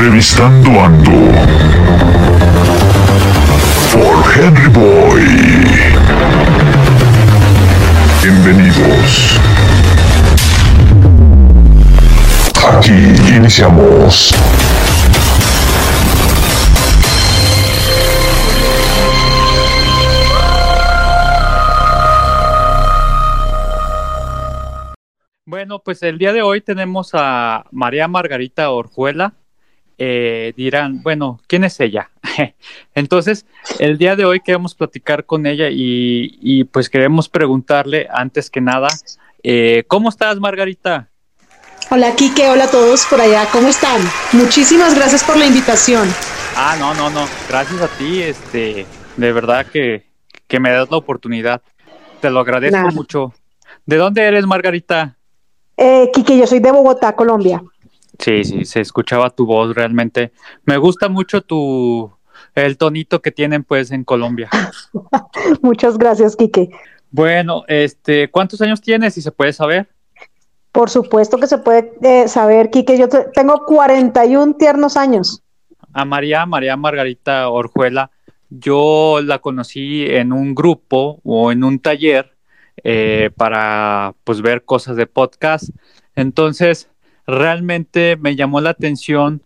Entrevistando Ando. For Henry Boy. Bienvenidos. Aquí iniciamos. Bueno, pues el día de hoy tenemos a María Margarita Orjuela. Eh, dirán, bueno, ¿quién es ella? Entonces, el día de hoy queremos platicar con ella y, y pues queremos preguntarle, antes que nada, eh, ¿cómo estás, Margarita? Hola, Kike, hola a todos por allá, ¿cómo están? Muchísimas gracias por la invitación. Ah, no, no, no, gracias a ti, este, de verdad que, que me das la oportunidad. Te lo agradezco mucho. ¿De dónde eres, Margarita? Eh, Kike, yo soy de Bogotá, Colombia. Sí, sí, se escuchaba tu voz realmente. Me gusta mucho tu el tonito que tienen pues en Colombia. Muchas gracias, Kike. Bueno, este, ¿cuántos años tienes si se puede saber? Por supuesto que se puede eh, saber, Kike, yo te- tengo 41 tiernos años. A María, María Margarita Orjuela, yo la conocí en un grupo o en un taller eh, para pues ver cosas de podcast. Entonces, realmente me llamó la atención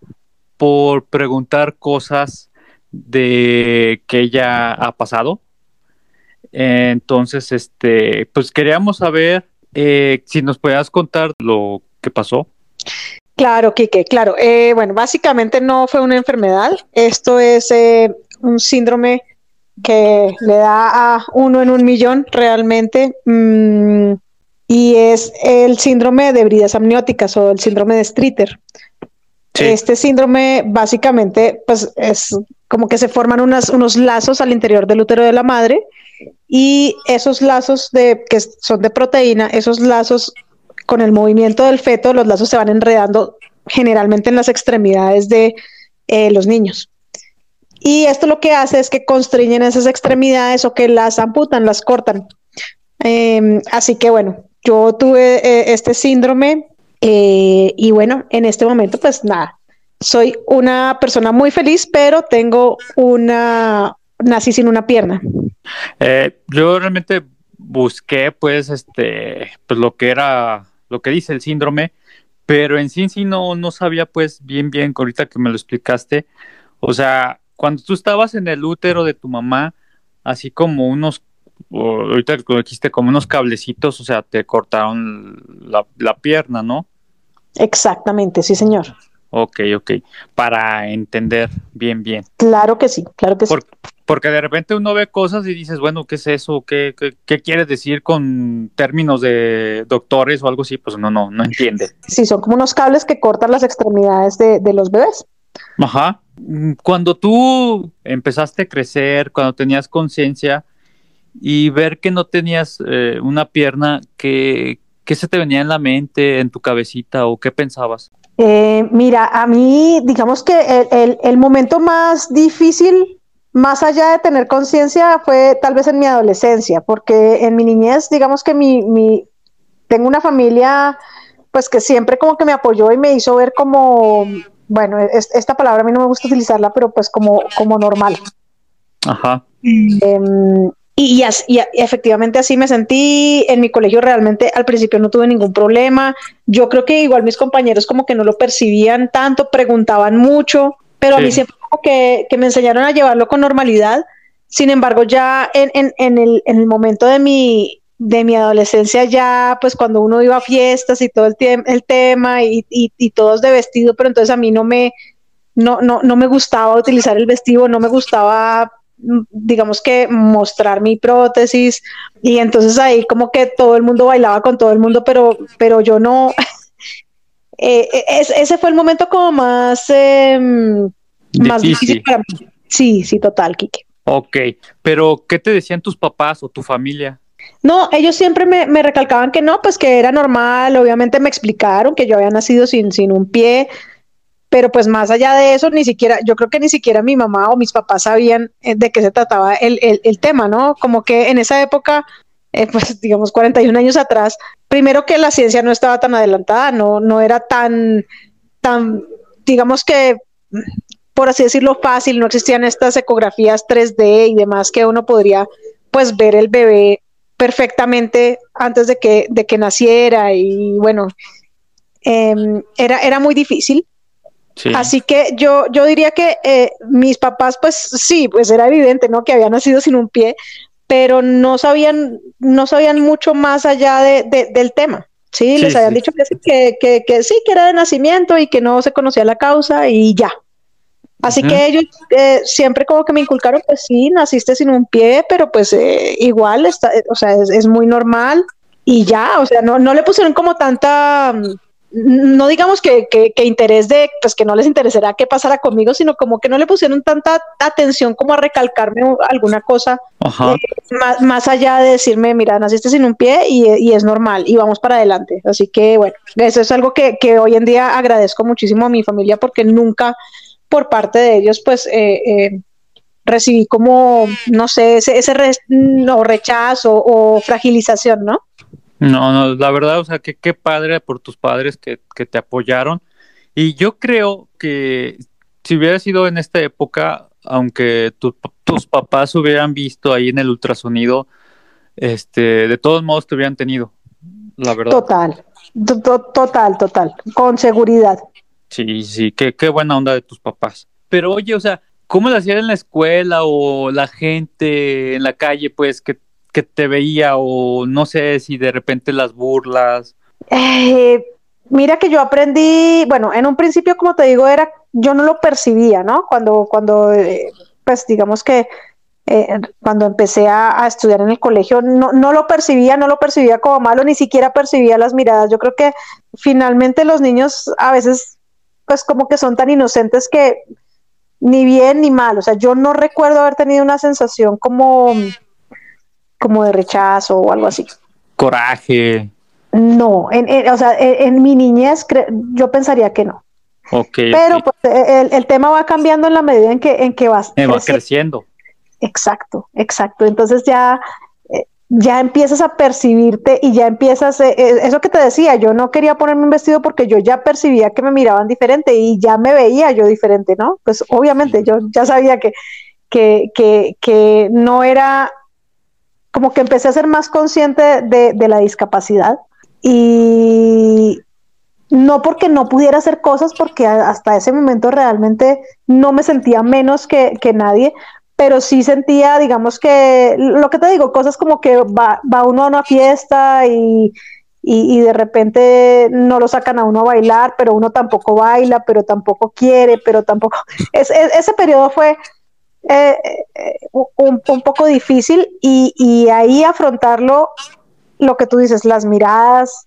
por preguntar cosas de que ella ha pasado. Entonces, este, pues queríamos saber eh, si nos podías contar lo que pasó. Claro, Kike, claro. Eh, bueno, básicamente no fue una enfermedad. Esto es eh, un síndrome que le da a uno en un millón realmente. mm, y es el síndrome de bridas amnióticas o el síndrome de Streeter. Sí. Este síndrome básicamente pues es como que se forman unas, unos lazos al interior del útero de la madre y esos lazos de, que son de proteína, esos lazos con el movimiento del feto, los lazos se van enredando generalmente en las extremidades de eh, los niños. Y esto lo que hace es que constriñen esas extremidades o que las amputan, las cortan. Eh, así que bueno, yo tuve eh, este síndrome eh, y bueno, en este momento pues nada, soy una persona muy feliz, pero tengo una, nací sin una pierna. Eh, yo realmente busqué, pues, este, pues lo que era, lo que dice el síndrome, pero en sí, sí no, no sabía, pues, bien, bien, ahorita que me lo explicaste. O sea, cuando tú estabas en el útero de tu mamá, así como unos, o ahorita que dijiste, como unos cablecitos, o sea, te cortaron la, la pierna, ¿no? Exactamente, sí, señor. Ok, ok, para entender bien, bien. Claro que sí, claro que sí. Por- porque de repente uno ve cosas y dices, bueno, ¿qué es eso? ¿Qué, qué, qué quiere decir con términos de doctores o algo así? Pues no, no, no entiende. Sí, son como unos cables que cortan las extremidades de, de los bebés. Ajá. Mm, Cuando tú empezaste a crecer, cuando tenías conciencia y ver que no tenías eh, una pierna, ¿qué, ¿qué se te venía en la mente, en tu cabecita o qué pensabas? Eh, mira, a mí, digamos que el, el- el momento más difícil, más allá de tener conciencia, fue tal vez en mi adolescencia, porque en mi niñez, digamos que mi, mi, tengo una familia, pues que siempre como que me apoyó y me hizo ver como, bueno, es- esta palabra a mí no me gusta utilizarla, pero pues como, como normal. Ajá. Em, y, y as- y efectivamente así me sentí. En mi colegio realmente al principio no tuve ningún problema. Yo creo que igual mis compañeros como que no lo percibían tanto, preguntaban mucho, pero a mí Sí. siempre como que, que me enseñaron a llevarlo con normalidad. Sin embargo, ya en, en- en el, en el momento de mi, de mi adolescencia, ya pues cuando uno iba a fiestas y todo el, el tema y, y, y todos de vestido, pero entonces a mí no me, no, no, no me gustaba utilizar el vestido, no me gustaba, digamos que mostrar mi prótesis y entonces ahí como que todo el mundo bailaba con todo el mundo, pero, pero yo no. Eh, eh, es- ese fue el momento como más, eh, más Difícil. difícil para mí. Sí, sí, total, Kike. Ok, pero ¿qué te decían tus papás o tu familia? No, ellos siempre me, me recalcaban que no, pues que era normal, obviamente me explicaron que yo había nacido sin, sin un pie, pero pues más allá de eso, ni siquiera, yo creo que ni siquiera mi mamá o mis papás sabían eh, de qué se trataba el, el, tema, ¿no? Como que en esa época, eh, pues digamos 41 años atrás, primero que la ciencia no estaba tan adelantada, no, no era tan, tan, digamos que por así decirlo, fácil, no existían estas ecografías 3D y demás que uno podría pues ver el bebé perfectamente antes de que, de que naciera y bueno, em, era, era muy difícil. Así que yo, yo diría que eh, mis papás, pues sí, pues era evidente, ¿no? Que había nacido sin un pie, pero no sabían, no sabían mucho más allá de, del tema. Sí, les habían dicho que, que, que, sí, que era de nacimiento y que no se conocía la causa y ya. Así que ellos eh, siempre como que me inculcaron, pues sí, naciste sin un pie, pero pues eh, igual, está, o sea, es, es, muy normal y ya, o sea, no, no le pusieron como tanta no digamos que, que, interés de, pues que no les interesará qué pasará conmigo, sino como que no le pusieron tanta atención como a recalcarme alguna cosa, eh, más, más, allá de decirme, mira, naciste sin un pie y, y, es normal y vamos para adelante. Así que bueno, eso es algo que, que, hoy en día agradezco muchísimo a mi familia porque nunca por parte de ellos, pues... Eh, eh, recibí como, no sé, ese, ese rechazo o fragilización, ¿no? No, no, la verdad, o sea, que qué padre por tus padres que, que te apoyaron. Y yo creo que si hubiera sido en esta época, aunque tus papás hubieran visto ahí en el ultrasonido, este, de todos modos te hubieran tenido, la verdad. Total, total, total, con seguridad. Sí, sí, qué, qué buena onda de tus papás. Pero oye, o sea, ¿cómo lo hacían en la escuela o la gente en la calle, pues, que que te veía o no sé si de repente las burlas? Eh, mira que yo aprendí, bueno, en un principio, como te digo, era, yo no lo percibía, ¿no? Cuando, cuando, eh, pues digamos que eh, cuando empecé a, estudiar en el colegio, no, no lo percibía, no lo percibía como malo, ni siquiera percibía las miradas. Yo creo que finalmente los niños a veces, pues como que son tan inocentes que ni bien ni mal, o sea, yo no recuerdo haber tenido una sensación como como de rechazo o algo así. Coraje. No, en, o sea, en, mi niñez yo pensaría que no. Okay, Pero pues, el, el, tema va cambiando en la medida en que, en que vas eh, va creciendo. Exacto, exacto. Entonces ya, eh, ya empiezas a percibirte y ya empiezas, eh, eso que te decía, yo no quería ponerme un vestido porque yo ya percibía que me miraban diferente y ya me veía yo diferente, ¿no? Pues obviamente yo ya sabía que, que, que, que no era como que empecé a ser más consciente de, la discapacidad y no porque no pudiera hacer cosas, porque hasta ese momento realmente no me sentía menos que, nadie, pero sí sentía, digamos que, lo que te digo, cosas como que va, uno a una fiesta y, de repente no lo sacan a uno a bailar, pero uno tampoco baila, pero tampoco quiere, pero tampoco... ese periodo fue eh, eh, un, poco difícil y, ahí afrontarlo, lo que tú dices, las miradas.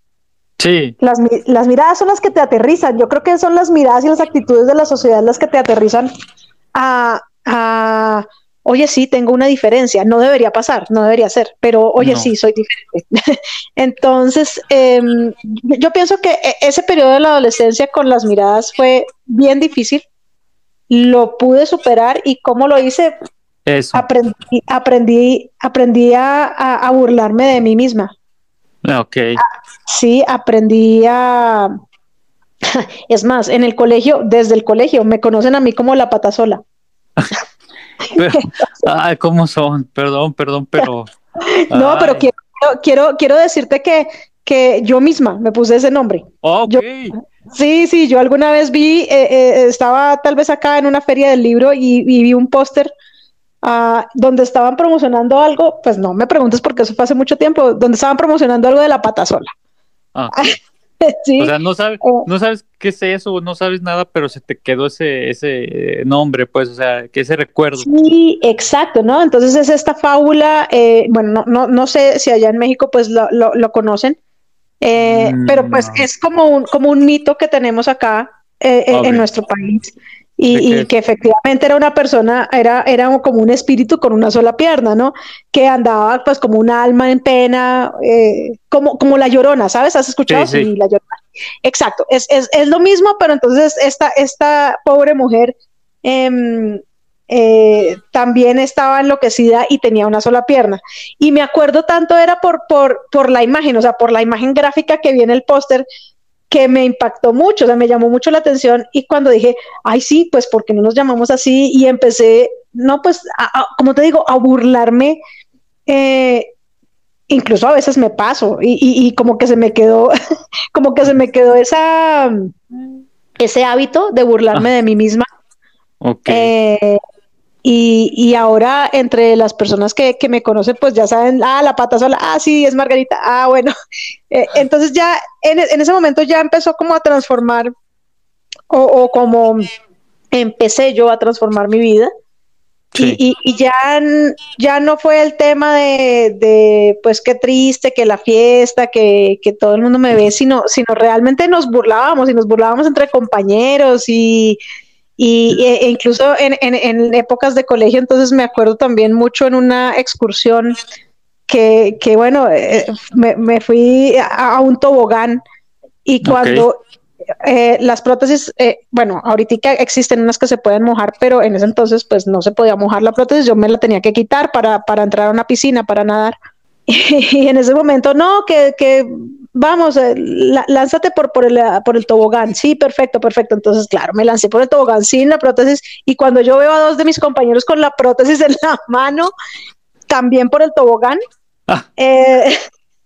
Sí. Las, las miradas son las que te aterrizan. Yo creo que son las miradas y las actitudes de la sociedad las que te aterrizan a, a oye, sí, tengo una diferencia, no debería pasar, no debería ser, pero oye, sí, soy diferente. Entonces, em, yo pienso que e, ese periodo de la adolescencia con las miradas fue bien difícil, lo pude superar y cómo lo hice, aprendí, aprendí, aprendí a, burlarme de mí misma. Ok. Ah, sí, aprendí a... Es más, en el colegio, desde el colegio, me conocen a mí como la pata sola. ay, ¿cómo son? Perdón, perdón, pero... no, pero quiero, quiero, quiero decirte que, que yo misma me puse ese nombre. Ok. Sí, sí, yo alguna vez vi, eh, eh, estaba tal vez acá en una feria del libro y, vi un póster ah, donde estaban promocionando algo, pues no me preguntes porque eso fue hace mucho tiempo, donde estaban promocionando algo de la pata sola. Ah. sí. O sea, no sabes, eh. no sabes qué es eso, no sabes nada, pero se te quedó ese, ese nombre, pues, o sea, que ese recuerdo. Sí, exacto, ¿no? Entonces es esta fábula, bueno, no, no, no sé si allá en México pues lo, lo conocen, eh, pero pues mm. es como un, como un mito que tenemos acá eh, eh, en nuestro país. Y, que efectivamente era una persona, era, era como un espíritu con una sola pierna, ¿no? Que andaba pues como un alma en pena, como, como la llorona, ¿sabes? ¿Has escuchado? Sí, la llorona. Exacto, es, es, es, lo mismo, pero entonces esta, esta pobre mujer eh, eh, también estaba enloquecida y tenía una sola pierna. Y me acuerdo tanto era por, por, por la imagen, o sea, por la imagen gráfica que viene el póster, que me impactó mucho, o sea, me llamó mucho la atención y cuando dije, ay, sí, pues, ¿por qué no nos llamamos así? Y empecé, no, pues, como te digo, a burlarme. Eh, incluso a veces me paso y, y, como que se me quedó, como que se me quedó esa, ese hábito de burlarme de mí misma. Okay. Eh, y, y, ahora entre las personas que, que, me conocen, pues ya saben, ah, la pata sola, ah, sí, es Margarita, ah, bueno. Eh, entonces ya en, en, ese momento ya empezó como a transformar o, o, como empecé yo a transformar mi vida. Sí. Y, y, y, ya, ya no fue el tema de, de, pues qué triste, que la fiesta, que, que todo el mundo me ve, sino, sino realmente nos burlábamos y nos burlábamos entre compañeros y, y, e incluso en, en, en, épocas de colegio, entonces me acuerdo también mucho en una excursión que, que bueno, eh, me, me, fui a, a, un tobogán y cuando okay. eh, las prótesis, eh, bueno, ahorita existen unas que se pueden mojar, pero en ese entonces pues no se podía mojar la prótesis, yo me la tenía que quitar para, para entrar a una piscina, para nadar. Y en ese momento, no, que, que vamos, eh, lánzate por, por, el, por el tobogán. Sí, perfecto, perfecto. Entonces, claro, me lancé por el tobogán sin la prótesis y cuando yo veo a dos de mis compañeros con la prótesis en la mano, también por el tobogán, ah. eh,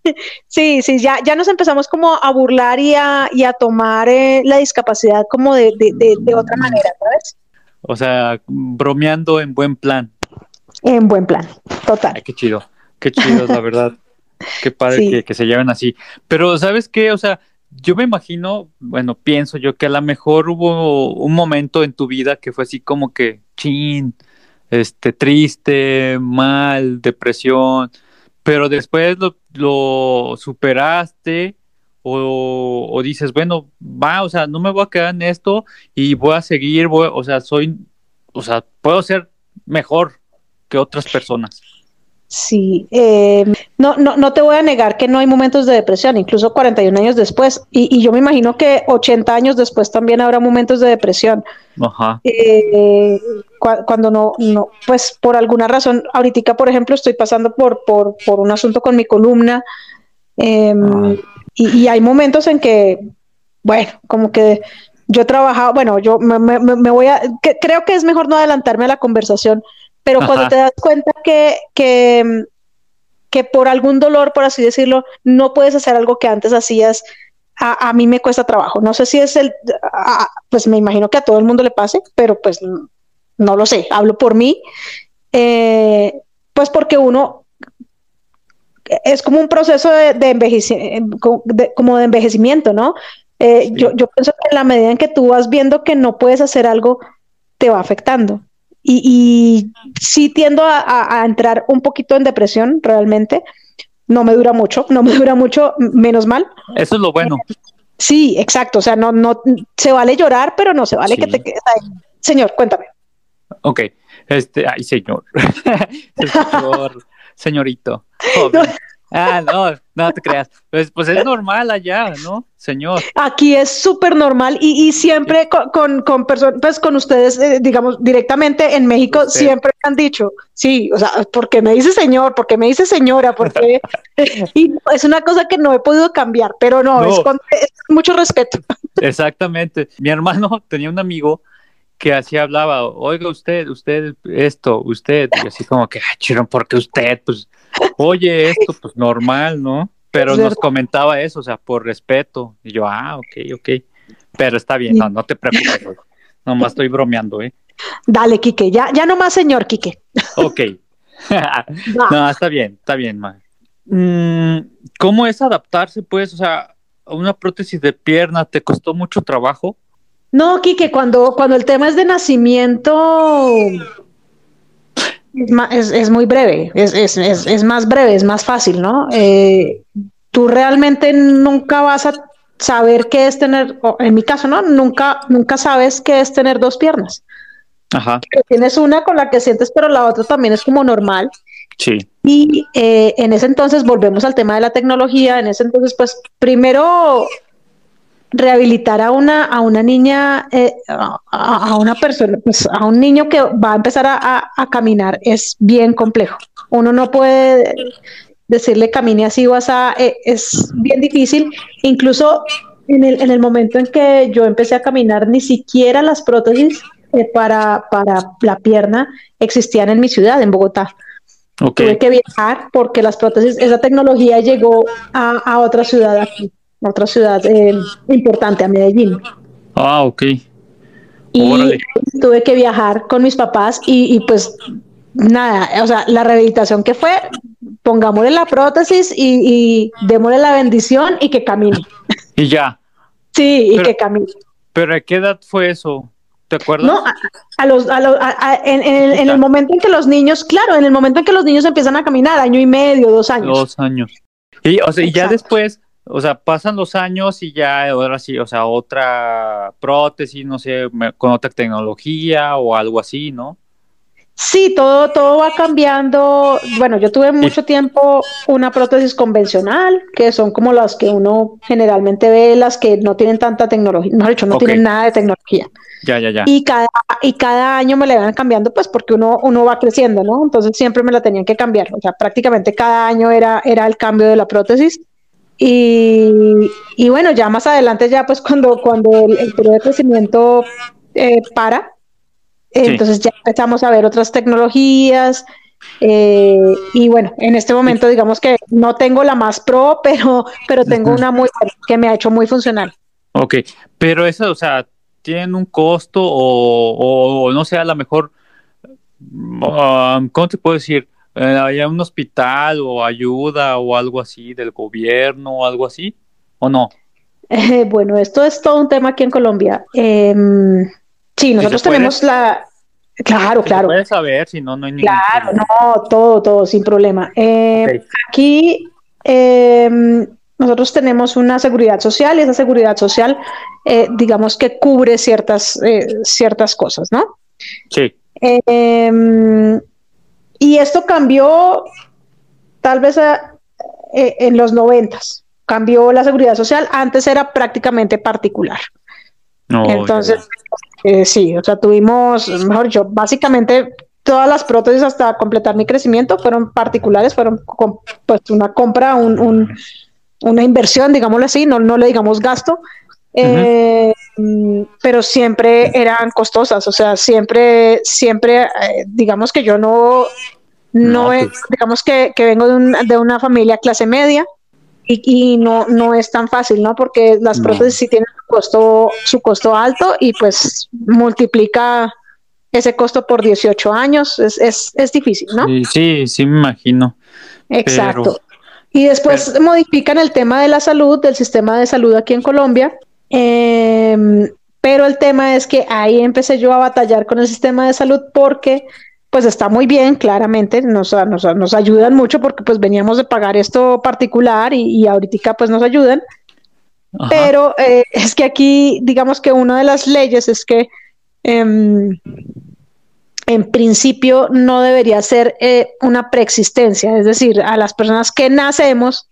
sí, sí, ya, ya nos empezamos como a burlar y a, y a tomar eh, la discapacidad como de, de, de, de otra manera, ¿sabes? O sea, bromeando en buen plan. En buen plan, total. Ay, qué chido, qué chido, la verdad. Qué padre sí. que, que, se lleven así. Pero, ¿sabes qué? O sea, yo me imagino, bueno, pienso yo que a lo mejor hubo un momento en tu vida que fue así como que, chin, este, triste, mal, depresión, pero después lo, lo superaste o, o, dices, bueno, va, o sea, no me voy a quedar en esto y voy a seguir, voy, o sea, soy, o sea, puedo ser mejor que otras personas. Sí, eh, no, no, no te voy a negar que no hay momentos de depresión, incluso 41 años después, y, y yo me imagino que 80 años después también habrá momentos de depresión. Ajá. Eh, cu cuando no, no, pues por alguna razón, ahorita, por ejemplo, estoy pasando por, por, por un asunto con mi columna, eh, ah. y, y, hay momentos en que, bueno, como que yo he trabajado, bueno, yo me, me, me voy a, que, creo que es mejor no adelantarme a la conversación, pero Ajá. cuando te das cuenta que, que, que, por algún dolor, por así decirlo, no puedes hacer algo que antes hacías, a, a mí me cuesta trabajo. No sé si es el, a, pues me imagino que a todo el mundo le pase, pero pues no lo sé, hablo por mí. Eh, pues porque uno es como un proceso de, de envejecimiento, de, como de envejecimiento, ¿no? Eh, sí. yo, yo pienso que en la medida en que tú vas viendo que no puedes hacer algo, te va afectando. Y, y sí tiendo a, a, a, entrar un poquito en depresión realmente. No me dura mucho, no me dura mucho, menos mal. Eso es lo bueno. Sí, exacto. O sea, no, no se vale llorar, pero no se vale sí. que te quedes ahí. Señor, cuéntame. Ok, este, ay, señor. señor, señorito. Joven. Ah, no, no te creas. Pues, pues es normal allá, ¿no, señor? Aquí es súper normal y, y siempre sí. con, con, con personas, pues con ustedes, eh, digamos, directamente en México, Usted. siempre han dicho, sí, o sea, porque me dice señor, porque me dice señora, porque. y es una cosa que no he podido cambiar, pero no, no. Es, con, es mucho respeto. Exactamente. Mi hermano tenía un amigo que así hablaba, oiga usted, usted esto, usted, y así como que, ah, chirón, porque usted, pues oye, esto pues normal, ¿no? Pero nos comentaba eso, o sea, por respeto. Y yo, ah, ok, ok. Pero está bien, no, no te preocupes. Nomás estoy bromeando, ¿eh? Dale, Quique, ya, ya nomás, señor Quique. Ok. no, está bien, está bien, man. Mm, ¿Cómo es adaptarse, pues? O sea, a una prótesis de pierna, ¿te costó mucho trabajo? No, Quique, cuando, cuando el tema es de nacimiento, es, es muy breve, es, es, es, más breve, es más fácil, ¿no? Eh, tú realmente nunca vas a saber qué es tener, en mi caso, ¿no? Nunca, nunca sabes qué es tener dos piernas. Ajá. Tienes una con la que sientes, pero la otra también es como normal. Sí. Y eh, en ese entonces volvemos al tema de la tecnología. En ese entonces, pues primero rehabilitar a una, a una niña, eh, a, a, una persona, pues a un niño que va a empezar a, a, a, caminar es bien complejo. Uno no puede decirle camine así o así, eh, es bien difícil. Incluso en el, en el momento en que yo empecé a caminar, ni siquiera las prótesis eh, para, para la pierna existían en mi ciudad, en Bogotá. Tuve que viajar porque las prótesis, esa tecnología llegó a, a otra ciudad aquí, otra ciudad eh, importante, a Medellín. Ah, ok. Y Órale. tuve que viajar con mis papás y, y pues nada, o sea, la rehabilitación que fue, pongámosle la prótesis y, y démosle la bendición y que camine. Y ya. Sí, y Pero- que camine. ¿Pero a qué edad fue eso? ¿Te acuerdas? No, a, a los, a los- a- en, en el, en el momento en que los niños, claro, en el momento en que los niños empiezan a caminar, año y medio, dos años. Dos años. Y, o sea, y ya después, o sea, pasan los años y ya ahora sí, o sea, otra prótesis, no sé, con otra tecnología o algo así, ¿no? Sí, todo, todo va cambiando. Bueno, yo tuve mucho tiempo una prótesis convencional, que son como las que uno generalmente ve, las que no tienen tanta tecnología, mejor dicho, no Ok. tienen nada de tecnología. Ya, ya, ya. Y cada, y cada año me la iban cambiando, pues porque uno, uno va creciendo, ¿no? Entonces siempre me la tenían que cambiar. O sea, prácticamente cada año era, era el cambio de la prótesis. Y, y bueno, ya más adelante, ya pues cuando, cuando el, el periodo de crecimiento eh, para, eh, Sí. entonces ya empezamos a ver otras tecnologías. eh, y bueno, en este momento digamos que no tengo la más pro, pero, pero tengo una muy que me ha hecho muy funcional. Ok, pero eso, o sea, ¿tienen un costo o, o- o no sé, a lo mejor, um, ¿cómo te puedo decir? Eh, ¿Hay un hospital o ayuda o algo así del gobierno o algo así? ¿O no? Eh, bueno, esto es todo un tema aquí en Colombia. Em, sí, nosotros puede? tenemos la... Claro, claro, puede saber, si no, no hay ningún claro, problema. no, todo, todo, sin problema. Eh. Aquí em, nosotros tenemos una seguridad social y esa seguridad social, eh, digamos que cubre ciertas, eh, ciertas cosas, ¿no? Sí, Em, y esto cambió tal vez a- eh, en los noventas. Cambió la seguridad social. Antes era prácticamente particular. no, Entonces, eh, sí, o sea, tuvimos, mejor dicho, básicamente todas las prótesis hasta completar mi crecimiento fueron particulares, fueron pues una compra, un, un- una inversión, digámoslo así, no, no le digamos gasto. Eh, pero siempre eran costosas, o sea, siempre, siempre, eh, digamos que yo no, no, No, pues. digamos que, que vengo de, un- de una familia clase media y, y no, no es tan fácil, ¿no? Porque las No. prótesis sí tienen su costo, su costo alto y pues multiplica ese costo por 18 años, es, es, es difícil, ¿no? Sí, sí, sí me imagino. Exacto. Pero- y después modifican el tema de la salud, del sistema de salud aquí en Colombia. Em, pero el tema es que ahí empecé yo a batallar con el sistema de salud porque pues está muy bien, claramente, nos, nos, nos ayudan mucho porque pues veníamos de pagar esto particular y, y ahorita pues nos ayudan. Ajá. Pero eh, es que aquí, digamos que una de las leyes es que em, en principio no debería ser eh, una preexistencia, es decir, a las personas que nacemos,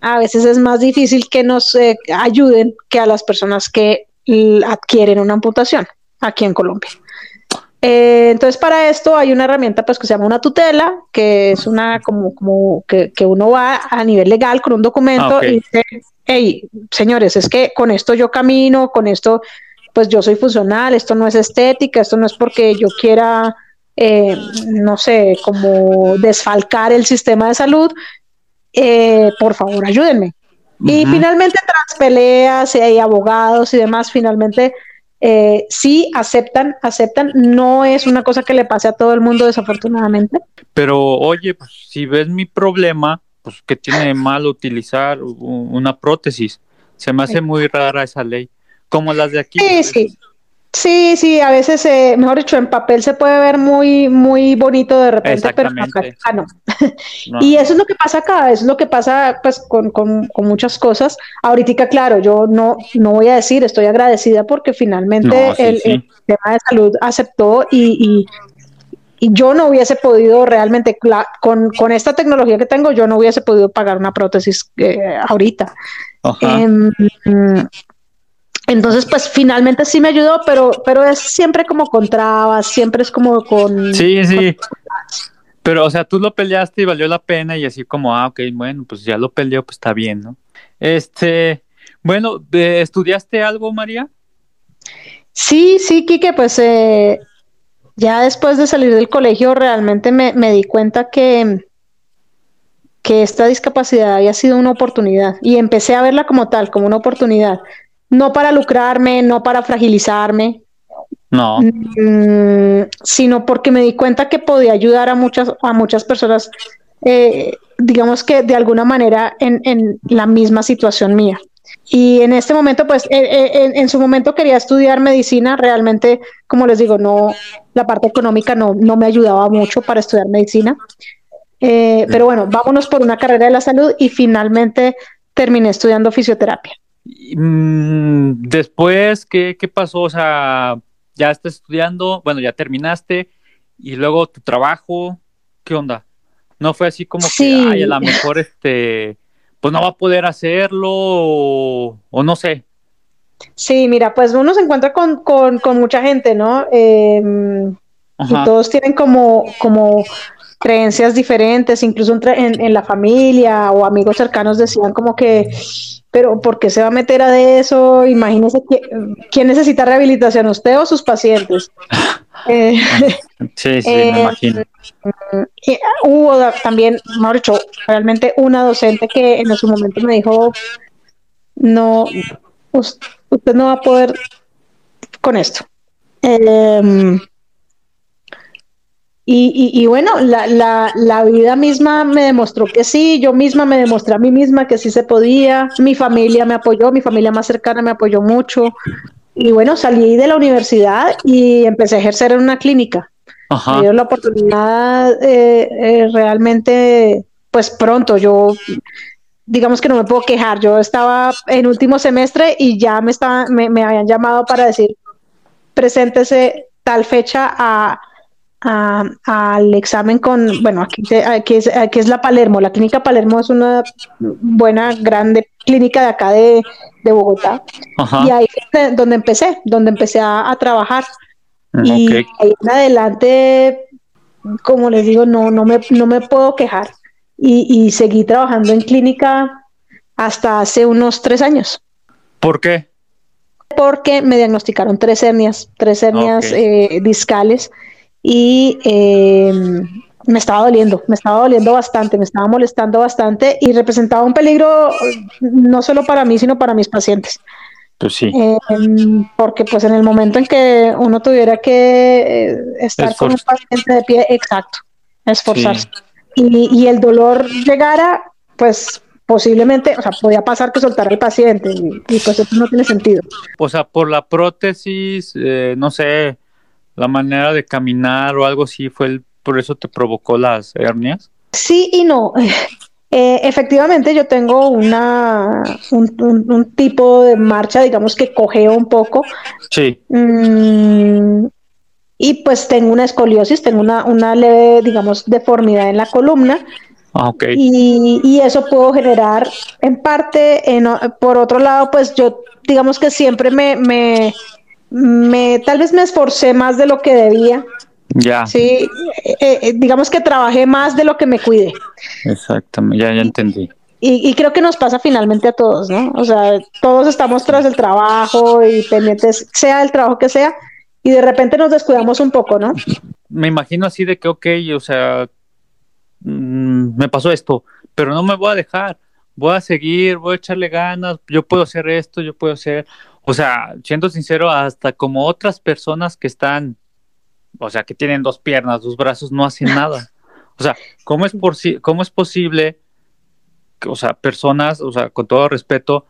a veces es más difícil que nos eh, ayuden que a las personas que adquieren una amputación aquí en Colombia. Eh, entonces, para esto hay una herramienta pues, que se llama una tutela, que es una como, como que, que uno va a nivel legal con un documento Ah, ok. y dice, hey, señores, es que con esto yo camino, con esto pues yo soy funcional, esto no es estética, esto no es porque yo quiera, eh, no sé, como desfalcar el sistema de salud, eh, por favor ayúdenme. Y finalmente, tras peleas y hay abogados y demás, finalmente eh, sí aceptan, aceptan. No es una cosa que le pase a todo el mundo, desafortunadamente. Pero oye, pues, si ves mi problema, pues que tiene de malo utilizar una prótesis. Se me hace muy rara esa ley. Como las de aquí. Sí, sí. Sí, sí, a veces, eh, mejor dicho, en papel se puede ver muy, muy bonito de repente, pero en la práctica no. no. Y eso es lo que pasa acá, eso es lo que pasa pues con, con, con muchas cosas. Ahorita, claro, yo no, no voy a decir, estoy agradecida porque finalmente No, sí, el, sí. el sistema de salud aceptó y, y, y yo no hubiese podido realmente, cla- con, con esta tecnología que tengo, yo no hubiese podido pagar una prótesis eh, ahorita. Ajá. Entonces, pues finalmente sí me ayudó, pero, pero es siempre como con trabas, siempre es como con... Sí, sí. Pero, o sea, tú lo peleaste y valió la pena y así como, ah, ok, bueno, pues ya lo peleó, pues está bien, ¿no? Este, Bueno, eh, ¿estudiaste algo, María? Sí, sí, Quique, pues eh, ya después de salir del colegio realmente me, me di cuenta que, que esta discapacidad había sido una oportunidad y empecé a verla como tal, como una oportunidad, no para lucrarme, no para fragilizarme, No. mm, sino porque me di cuenta que podía ayudar a muchas, a muchas personas, eh, digamos que de alguna manera en, en la misma situación mía. Y en este momento, pues, eh, eh, en, en su momento quería estudiar medicina. Realmente, como les digo, no, la parte económica no, no me ayudaba mucho para estudiar medicina. Eh, pero bueno, vámonos por una carrera de la salud y finalmente terminé estudiando fisioterapia. Mm, después, ¿qué, ¿qué pasó? O sea, ya estás estudiando, bueno, ya terminaste, y luego tu trabajo, ¿qué onda? No fue así como Sí. que, ay, a lo mejor este, pues no va a poder hacerlo, o, o no sé. Sí, mira, pues uno se encuentra con, con, con mucha gente, ¿no? Eh, y todos tienen como, como creencias diferentes, incluso en la familia o amigos cercanos decían como que, pero ¿por qué se va a meter a de eso? Imagínese que- quién necesita rehabilitación, usted o sus pacientes. Eh, Sí, sí, Eh, me imagino. y hubo también, mejor dicho, realmente una docente que en su momento me dijo, no, us- usted no va a poder con esto. Y, y- y bueno, la, la, la vida misma me demostró que sí, yo misma me demostré a mí misma que sí se podía, mi familia me apoyó, mi familia más cercana me apoyó mucho. Y bueno, salí de la universidad y empecé a ejercer en una clínica. Me Ajá. dieron la oportunidad eh, eh, realmente, pues pronto, yo digamos que no me puedo quejar, yo estaba en último semestre y ya me, estaba, me, me habían llamado para decir, preséntese tal fecha a, a- al examen con, bueno, aquí, aquí, es, aquí es la Palermo, la clínica Palermo es una buena, grande clínica de acá de, de Bogotá. Ajá. Y ahí es donde empecé, donde empecé a, a trabajar. Y Ok. ahí en adelante, como les digo, no, no, me, no me puedo quejar. Y, y seguí trabajando en clínica hasta hace unos tres años, ¿Por qué? porque me diagnosticaron tres hernias, tres hernias Ok. eh, discales y eh, me estaba doliendo, me estaba doliendo bastante, me estaba molestando bastante y representaba un peligro no solo para mí, sino para mis pacientes. Pues sí. Eh, em, porque pues en el momento en que uno tuviera que eh, estar con un paciente de pie, exacto, esforzarse. Sí. Y, y el dolor llegara, pues posiblemente, o sea, podía pasar que soltara el paciente y, y, pues eso no tiene sentido. O sea, por la prótesis, eh, no sé, la manera de caminar o algo así fue el, por eso te provocó las hernias. Sí y no. Eh, efectivamente, yo tengo una, un, un- un tipo de marcha, digamos que cojeo un poco. Sí. Mm, y pues tengo una escoliosis, tengo una, una leve, digamos, deformidad en la columna. Ah, ok. Y, y eso puedo generar en parte, en por otro lado, pues yo digamos que siempre me, me, me tal vez me esforcé más de lo que debía, Ya, sí, Eh, eh, digamos que trabajé más de lo que me cuidé. exactamente, ya, ya entendí. Y, y creo que nos pasa finalmente a todos, ¿no? O sea, todos estamos tras el trabajo y pendientes, sea el trabajo que sea, y de repente nos descuidamos un poco, ¿no? Me imagino así de que, ok, o sea, mm, me pasó esto, pero no me voy a dejar, voy a seguir, voy a echarle ganas, yo puedo hacer esto, yo puedo hacer, o sea, siendo sincero, hasta como otras personas que están, o sea, que tienen dos piernas, dos brazos, no hacen nada. O sea, ¿cómo es, por, si- cómo es posible, que, o sea, personas, o sea, con todo respeto,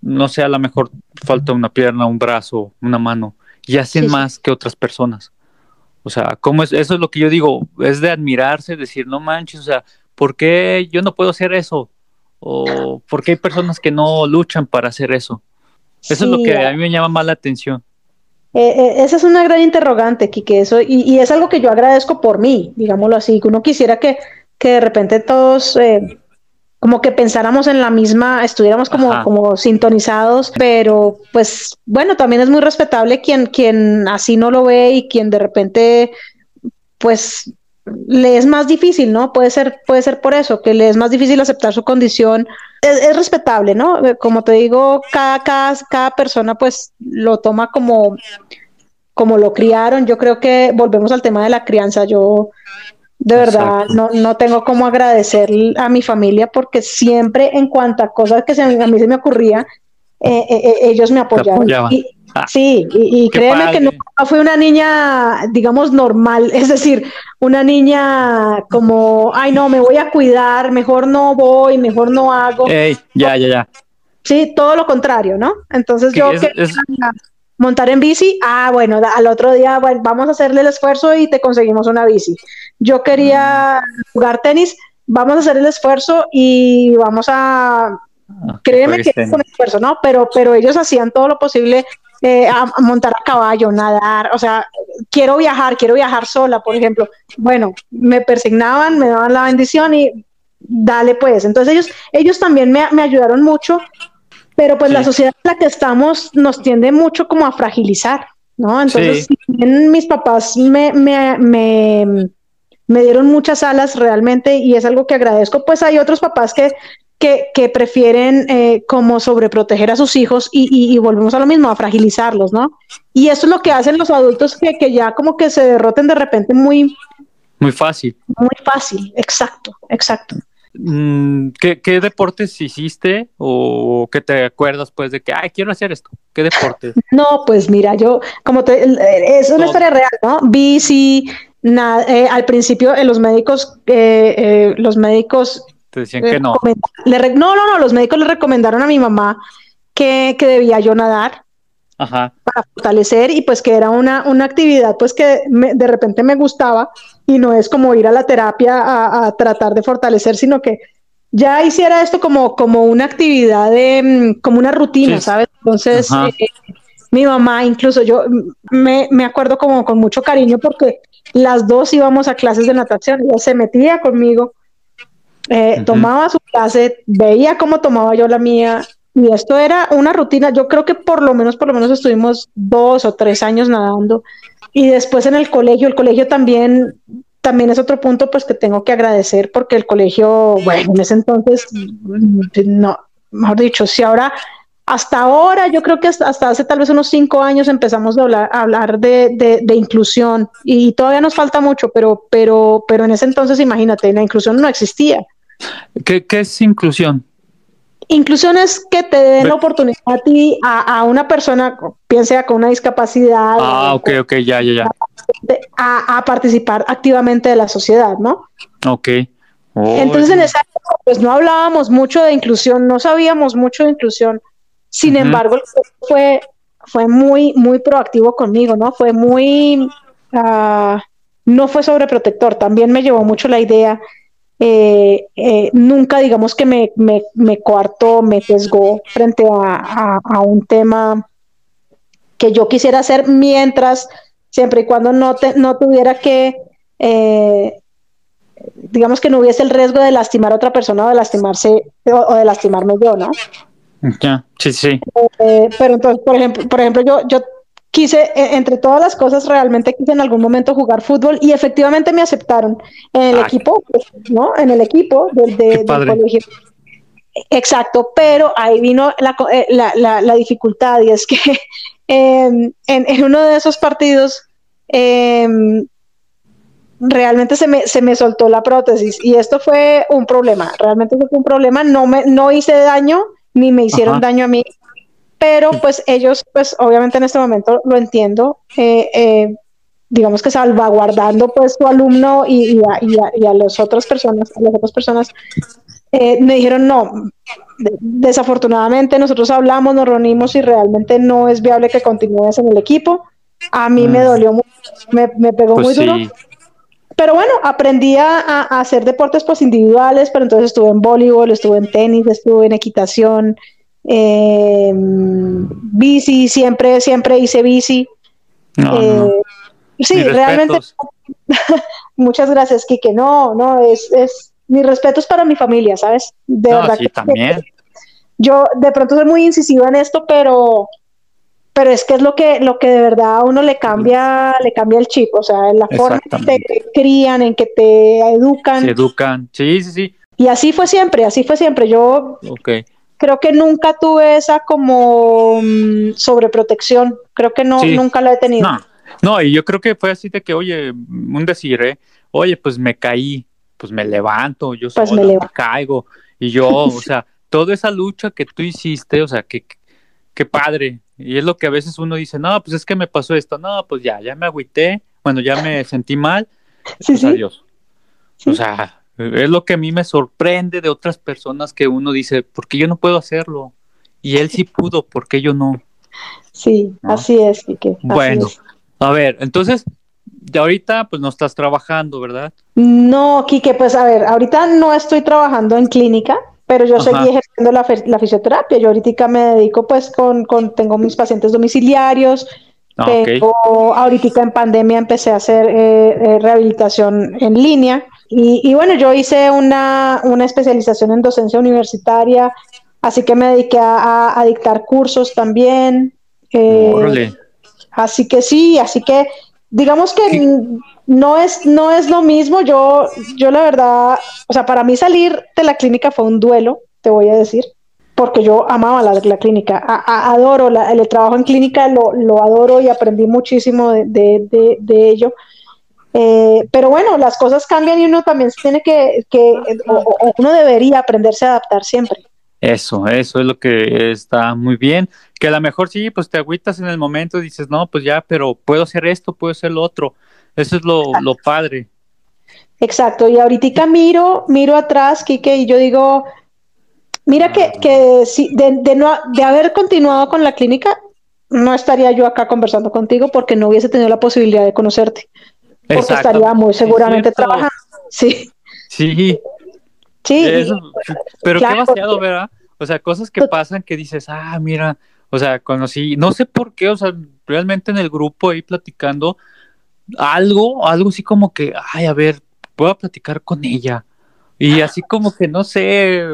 no sé, a lo mejor falta una pierna, un brazo, una mano, y hacen Sí, sí. más que otras personas? O sea, ¿cómo es? Eso es lo que yo digo, es de admirarse, decir, no manches, o sea, ¿por qué yo no puedo hacer eso? ¿O por qué hay personas que no luchan para hacer eso? Eso es lo que a mí me llama más la atención. Eh, eh, esa es una gran interrogante, Quique, eso, y, y es algo que yo agradezco por mí, digámoslo así, que uno quisiera que, que de repente todos eh, como que pensáramos en la misma, estuviéramos como, Ajá. como sintonizados, pero pues bueno, también es muy respetable quien, quien así no lo ve y quien de repente pues le es más difícil, ¿no? Puede ser, puede ser por eso, que le es más difícil aceptar su condición es, es respetable, ¿no? Eh, Como te digo, cada, cada, cada persona pues lo toma como, como lo criaron. Yo creo que volvemos al tema de la crianza. Yo de verdad no, no tengo cómo agradecer a mi familia porque siempre en cuanto a cosas que se, a mí se me ocurría, eh, eh, ellos me apoyaron. apoyaban. Y- sí, y, créeme que no fui una niña, digamos, normal, es decir, una niña como, ay, no, me voy a cuidar, mejor no voy, mejor no hago. Ey, ya, ya, ya. Sí, todo lo contrario, ¿no? Entonces yo es- quería es- montar en bici, ah, bueno, al otro día, bueno, vamos a hacerle el esfuerzo y te conseguimos una bici. Yo quería jugar tenis, vamos a hacer el esfuerzo y vamos a, Ah, créeme que es un esfuerzo, ¿no? Pero, pero ellos hacían todo lo posible eh, a, a montar a caballo, nadar, o sea, quiero viajar, quiero viajar sola, por ejemplo. Bueno, me persignaban, me daban la bendición y dale pues. Entonces ellos, ellos también me, me ayudaron mucho, pero pues Sí. la sociedad en la que estamos nos tiende mucho como a fragilizar, ¿no? Entonces, Sí. mis papás me, me, me, me dieron muchas alas realmente y es algo que agradezco, pues hay otros papás que, que, que prefieren eh, como sobreproteger a sus hijos y, y- y volvemos a lo mismo, a fragilizarlos, ¿no? Y eso es lo que hacen los adultos que, que ya como que se derroten de repente muy, Muy fácil. muy fácil, exacto, exacto. Mm, ¿Qué, qué deportes hiciste o qué te acuerdas pues de que, ay, quiero hacer esto? ¿Qué deportes? No, pues mira, yo, como te, eh, es una historia real, ¿no? Bici, na- eh, al principio eh, los médicos, eh, los médicos Te decían que no. le no, no, no, los médicos le recomendaron a mi mamá que, que debía yo nadar Ajá. para fortalecer y pues que era una, una actividad pues que me- de repente me gustaba y no es como ir a la terapia a, a tratar de fortalecer, sino que ya hiciera esto como, como una actividad de, mm, como una rutina, Sí. ¿sabes? Entonces, eh, mi mamá, incluso yo mm, me, me acuerdo como con mucho cariño porque las dos íbamos a clases de natación, ella se metía conmigo, eh, Ujú. tomaba su clase, veía cómo tomaba yo la mía, y esto era una rutina, yo creo que por lo menos, por lo menos estuvimos dos o tres años nadando, y después en el colegio, el colegio también, también es otro punto pues que tengo que agradecer, porque el colegio, bueno, en ese entonces, no, mejor dicho, si ahora hasta ahora, yo creo que hasta, hasta hace tal vez unos cinco años empezamos a hablar, a hablar de, de- de inclusión y todavía nos falta mucho, pero, pero, pero en ese entonces, imagínate, la inclusión no existía. ¿Qué, qué es inclusión? Inclusión es que te den la oportunidad a ti, a, a una persona, piense con una discapacidad, Ah, ok, ok, ya, ya, ya. a, a participar activamente de la sociedad, ¿no? Ok. Oh, Entonces en esa época pues no hablábamos mucho de inclusión, no sabíamos mucho de inclusión. Sin embargo, fue, fue muy, muy proactivo conmigo, ¿no? Fue muy, ah, no fue sobreprotector, también me llevó mucho la idea. eh, eh, nunca digamos que me, me, me coartó, me sesgó frente a, a- a un tema que yo quisiera hacer mientras, siempre y cuando no, te- no tuviera que eh, digamos que no hubiese el riesgo de lastimar a otra persona o de lastimarse o, o de lastimarme yo, ¿no? Ya, sí, sí. Eh, pero entonces, por ejemplo, por ejemplo, yo, yo quise, eh, entre todas las cosas, realmente quise en algún momento jugar fútbol y efectivamente me aceptaron en el Ay. equipo, pues, ¿no? En el equipo del, de- del padre. colegio. Exacto, pero ahí vino la, eh, la, la- la dificultad y es que eh, en, en uno de esos partidos eh, realmente se me, se me soltó la prótesis y esto fue un problema, realmente fue un problema, no, me, no hice daño ni me hicieron Ajá. daño a mí, pero pues ellos, pues obviamente en este momento lo entiendo, eh, eh, digamos que salvaguardando pues su alumno y, y a, y a- y a las otras personas, a las otras personas, eh, me dijeron no, de- desafortunadamente nosotros hablamos, nos reunimos y realmente no es viable que continúes en el equipo. A mí me Mm. dolió mucho, me, me pegó Pues muy duro. Pero bueno, aprendí a, hacer deportes pues individuales, pero entonces estuve en voleibol, estuve en tenis, estuve en equitación, eh, bici, siempre, siempre hice bici. No, Eh, no. Sí, Mis realmente, respetos. muchas gracias, Quique. No, no, es, es, mi respeto es para mi familia, ¿sabes? De No, verdad sí, que- también. yo de pronto soy muy incisiva en esto, pero, pero es que es lo que, lo que de verdad a uno le cambia, le cambia el chip, o sea, en la forma en que te crían, en que te educan. Se educan. Sí, sí, sí. Y así fue siempre, así fue siempre. Yo creo que nunca tuve esa como mm, sobreprotección. Creo que no, Sí. nunca la he tenido. No, no, y yo creo que fue así de que, oye, un decir, ¿eh? Oye, pues me caí, pues me levanto, yo Pues sola me me, levanto. caigo. Y yo, o sea, toda esa lucha que tú hiciste, o sea, que, qué padre. Y es lo que a veces uno dice, no, pues es que me pasó esto, no, pues ya, ya me agüité, bueno, ya me sentí mal, Sí, pues sí. adiós. Sí. O sea, es lo que a mí me sorprende de otras personas que uno dice, ¿por qué yo no puedo hacerlo? Y él sí pudo, ¿por qué yo no? Sí, ¿no? así es, Quique, así Bueno, es. a ver, entonces, de ahorita pues no estás trabajando, ¿verdad? No, Quique, pues a ver, ahorita no estoy trabajando en clínica, pero yo Ajá. seguí ejerciendo la, fisioterapia. Yo ahorita me dedico pues con, con, tengo mis pacientes domiciliarios, Ah, tengo, ahorita en pandemia empecé a hacer eh, eh, rehabilitación en línea y, y bueno, yo hice una, una especialización en docencia universitaria, así que me dediqué a, dictar cursos también. eh, Órale. Así que sí, así que digamos que Sí. no es, no es lo mismo. Yo, yo la verdad, o sea, para mí salir de la clínica fue un duelo, te voy a decir, porque yo amaba la, la clínica, A- a- adoro la- el trabajo en clínica, lo, lo adoro y aprendí muchísimo de, de- de- de ello. Eh, pero bueno, las cosas cambian y uno también tiene que, que o, o uno debería aprenderse a adaptar siempre. Eso, eso es lo que está muy bien. Que a lo mejor sí, pues te agüitas en el momento y dices, no, pues ya, pero puedo hacer esto, puedo hacer lo otro. Eso es lo, lo padre. Exacto, y ahorita miro, miro atrás, Quique, y yo digo, mira que, que si de, de no, de haber continuado con la clínica, no estaría yo acá conversando contigo porque no hubiese tenido la posibilidad de conocerte, porque estaría muy seguramente trabajando. Sí, Sí, sí, eso, pero claro. qué vaciado, ¿verdad? O sea, cosas que pasan que dices, ah, mira, o sea, conocí, no sé por qué, o sea, realmente en el grupo ahí platicando, algo, algo así como que, ay, a ver, puedo platicar con ella. Y así como que, no sé,